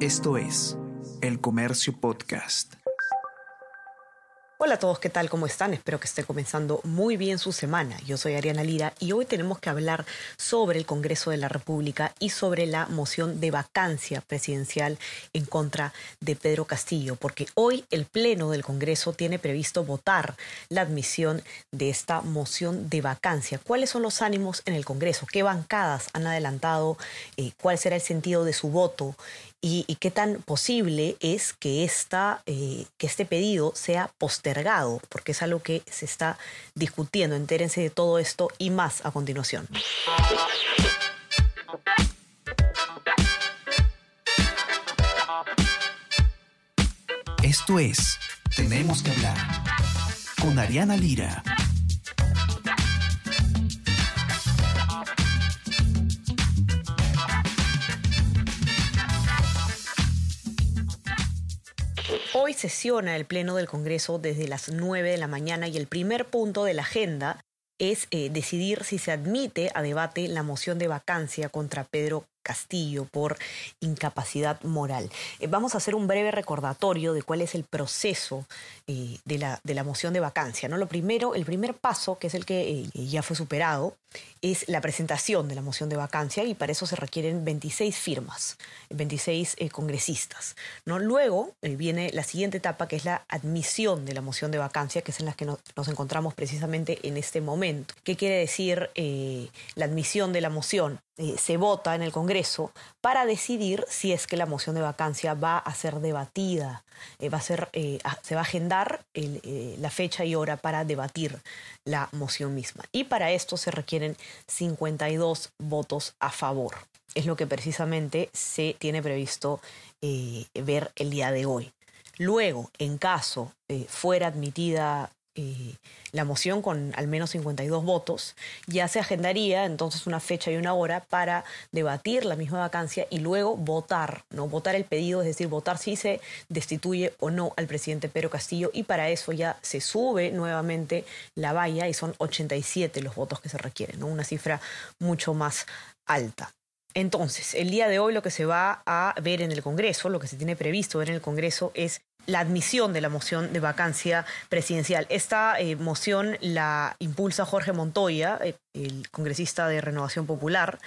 Esto es El Comercio Podcast. Hola a todos, ¿qué tal? ¿Cómo están? Espero que esté comenzando muy bien su semana. Yo soy Ariana Lira y hoy tenemos que hablar sobre el Congreso de la República y sobre la moción de vacancia presidencial en contra de Pedro Castillo, porque hoy el Pleno del Congreso tiene previsto votar la admisión de esta moción de vacancia. ¿Cuáles son los ánimos en el Congreso? ¿Qué bancadas han adelantado? Eh, ¿Cuál será el sentido de su voto? Y, qué tan posible es que, esta, eh, que este pedido sea postergado, porque es algo que se está discutiendo. Entérense de todo esto y más a continuación. Esto es Tenemos que hablar con Ariana Lira. Hoy sesiona el Pleno del Congreso desde las 9 de la mañana y el primer punto de la agenda es eh, decidir si se admite a debate la moción de vacancia contra Pedro Castillo por incapacidad moral. Eh, vamos a hacer un breve recordatorio de cuál es el proceso eh, de, la, de, la, moción de vacancia. ¿no? Lo primero, el primer paso, que es el que eh, ya fue superado, es la presentación de la moción de vacancia y para eso se requieren 26 firmas, 26 congresistas. ¿no? Luego viene la siguiente etapa, que es la admisión de la moción de vacancia, que es en la que nos, encontramos precisamente en este momento. ¿Qué quiere decir la admisión de la moción? Se vota en el Congreso para decidir si es que la moción de vacancia va a ser debatida, eh, va a ser, eh, se va a agendar la fecha y hora para debatir la moción misma. Y para esto se requieren 52 votos a favor. Es lo que precisamente se tiene previsto ver el día de hoy. Luego, en caso fuera admitida eh, la moción con al menos 52 votos, ya se agendaría entonces una fecha y una hora para debatir la misma vacancia y luego votar, ¿no? Votar el pedido, es decir, votar si se destituye o no al presidente Pedro Castillo y para eso ya se sube nuevamente la valla y son 87 los votos que se requieren. Una cifra mucho más alta. Entonces, el día de hoy lo que se va a ver en el Congreso, lo que se tiene previsto ver en el Congreso es la admisión de la moción de vacancia presidencial. Esta eh, moción la impulsa Jorge Montoya, eh, el congresista de Renovación Popular,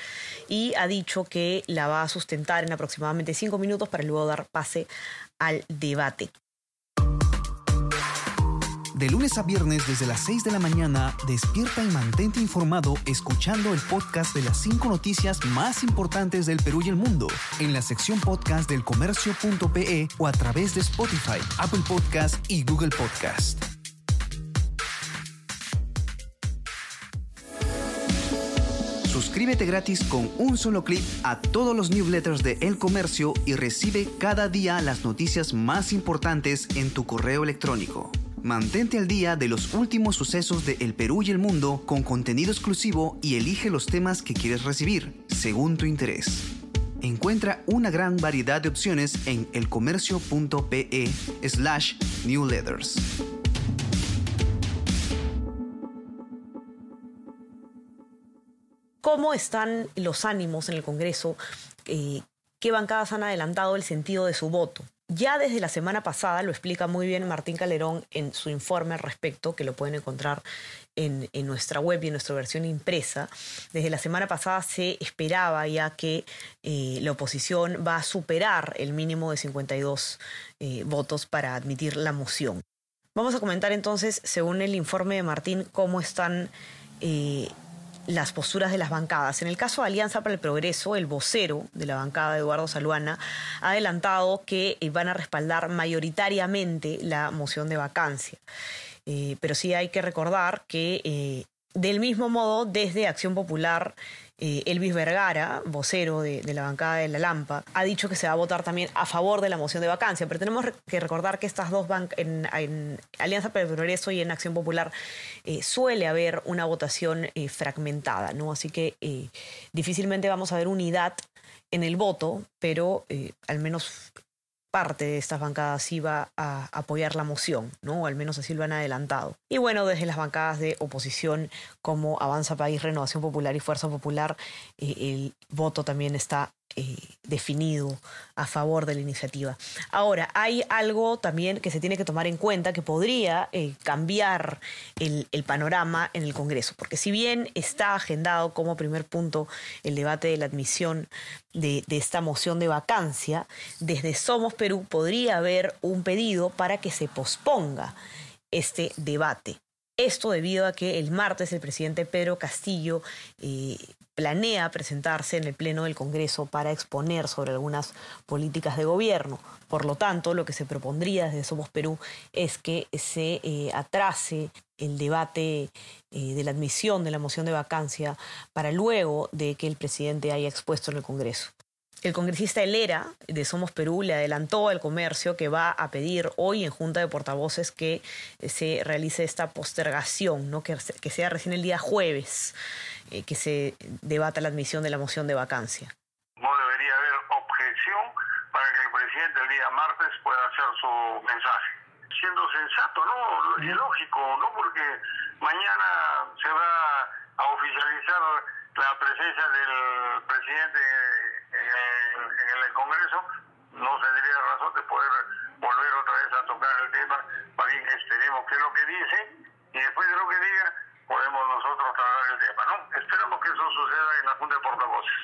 y ha dicho que la va a sustentar en aproximadamente cinco minutos para luego dar pase al debate. De lunes a viernes desde las 6 de la mañana, despierta y mantente informado escuchando el podcast de las 5 noticias más importantes del Perú y el mundo en la sección podcast del comercio.pe o a través de Spotify, Apple Podcast y Google Podcast. Suscríbete gratis con un solo clic a todos los newsletters de El Comercio y recibe cada día las noticias más importantes en tu correo electrónico. Mantente al día de los últimos sucesos de El Perú y el mundo con contenido exclusivo y elige los temas que quieres recibir, según tu interés. Encuentra una gran variedad de opciones en elcomercio.pe slash newsletters. ¿Cómo están los ánimos en el Congreso? Eh, ¿Qué bancadas han adelantado el sentido de su voto? Ya desde la semana pasada, lo explica muy bien Martín Calerón en su informe al respecto, que lo pueden encontrar en, nuestra web y en nuestra versión impresa. Desde la semana pasada se esperaba ya que eh, la oposición va a superar el mínimo de 52 eh, votos para admitir la moción. Vamos a comentar entonces, según el informe de Martín, cómo están eh, las posturas de las bancadas. En el caso de Alianza para el Progreso, el vocero de la bancada, Eduardo Saluana, ha adelantado que eh, van a respaldar mayoritariamente la moción de vacancia. Eh, pero sí hay que recordar que eh, del mismo modo, desde Acción Popular, eh, Elvis Vergara, vocero de, la bancada de la Lampa, ha dicho que se va a votar también a favor de la moción de vacancia. Pero tenemos que recordar que estas dos bancas, en, Alianza para el Progreso y en Acción Popular, eh, suele haber una votación eh, fragmentada, ¿no? Así que difícilmente vamos a ver unidad en el voto, pero al menos parte de estas bancadas iba a apoyar la moción, ¿no? O al menos así lo han adelantado. Y bueno, desde las bancadas de oposición como Avanza País, Renovación Popular y Fuerza Popular, eh, el voto también está eh, definido a favor de la iniciativa. Ahora, hay algo también que se tiene que tomar en cuenta que podría eh, cambiar el, panorama en el Congreso, porque si bien está agendado como primer punto el debate de la admisión de, esta moción de vacancia, desde Somos Perú podría haber un pedido para que se posponga este debate. Esto debido a que el martes el presidente Pedro Castillo eh, planea presentarse en el Pleno del Congreso para exponer sobre algunas políticas de gobierno. Por lo tanto, lo que se propondría desde Somos Perú es que se eh, atrase el debate eh, de la admisión de la moción de vacancia para luego de que el presidente haya expuesto en el Congreso. El congresista Helera de Somos Perú le adelantó al comercio que va a pedir hoy en Junta de Portavoces que se realice esta postergación, ¿no? que, que sea recién el día jueves eh, que se debata la admisión de la moción de vacancia. No debería haber objeción para que el presidente el día martes pueda hacer su mensaje. Siendo sensato, ¿no? Y lógico, ¿no? Porque mañana se va a oficializar la presencia del presidente Congreso, no tendría razón de poder volver otra vez a tocar el tema, más bien esperemos qué es lo que dice y después de lo que diga podemos nosotros tratar el tema, ¿no? Esperamos que eso suceda en la Junta de Portavoces.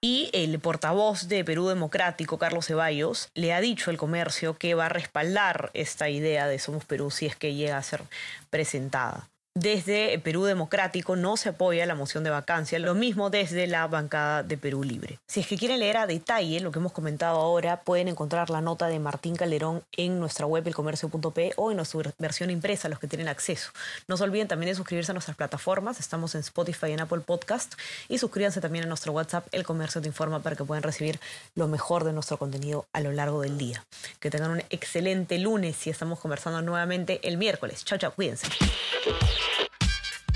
Y el portavoz de Perú Democrático, Carlos Ceballos, le ha dicho al comercio que va a respaldar esta idea de Somos Perú si es que llega a ser presentada. Desde Perú Democrático no se apoya la moción de vacancia, lo mismo desde la bancada de Perú Libre. Si es que quieren leer a detalle lo que hemos comentado ahora, pueden encontrar la nota de Martín Calderón en nuestra web elcomercio.p o en nuestra versión impresa, los que tienen acceso. No se olviden también de suscribirse a nuestras plataformas, estamos en Spotify y en Apple Podcast, y suscríbanse también a nuestro WhatsApp El Comercio Te Informa para que puedan recibir lo mejor de nuestro contenido a lo largo del día. Que tengan un excelente lunes y estamos conversando nuevamente el miércoles. Chao, chao, cuídense.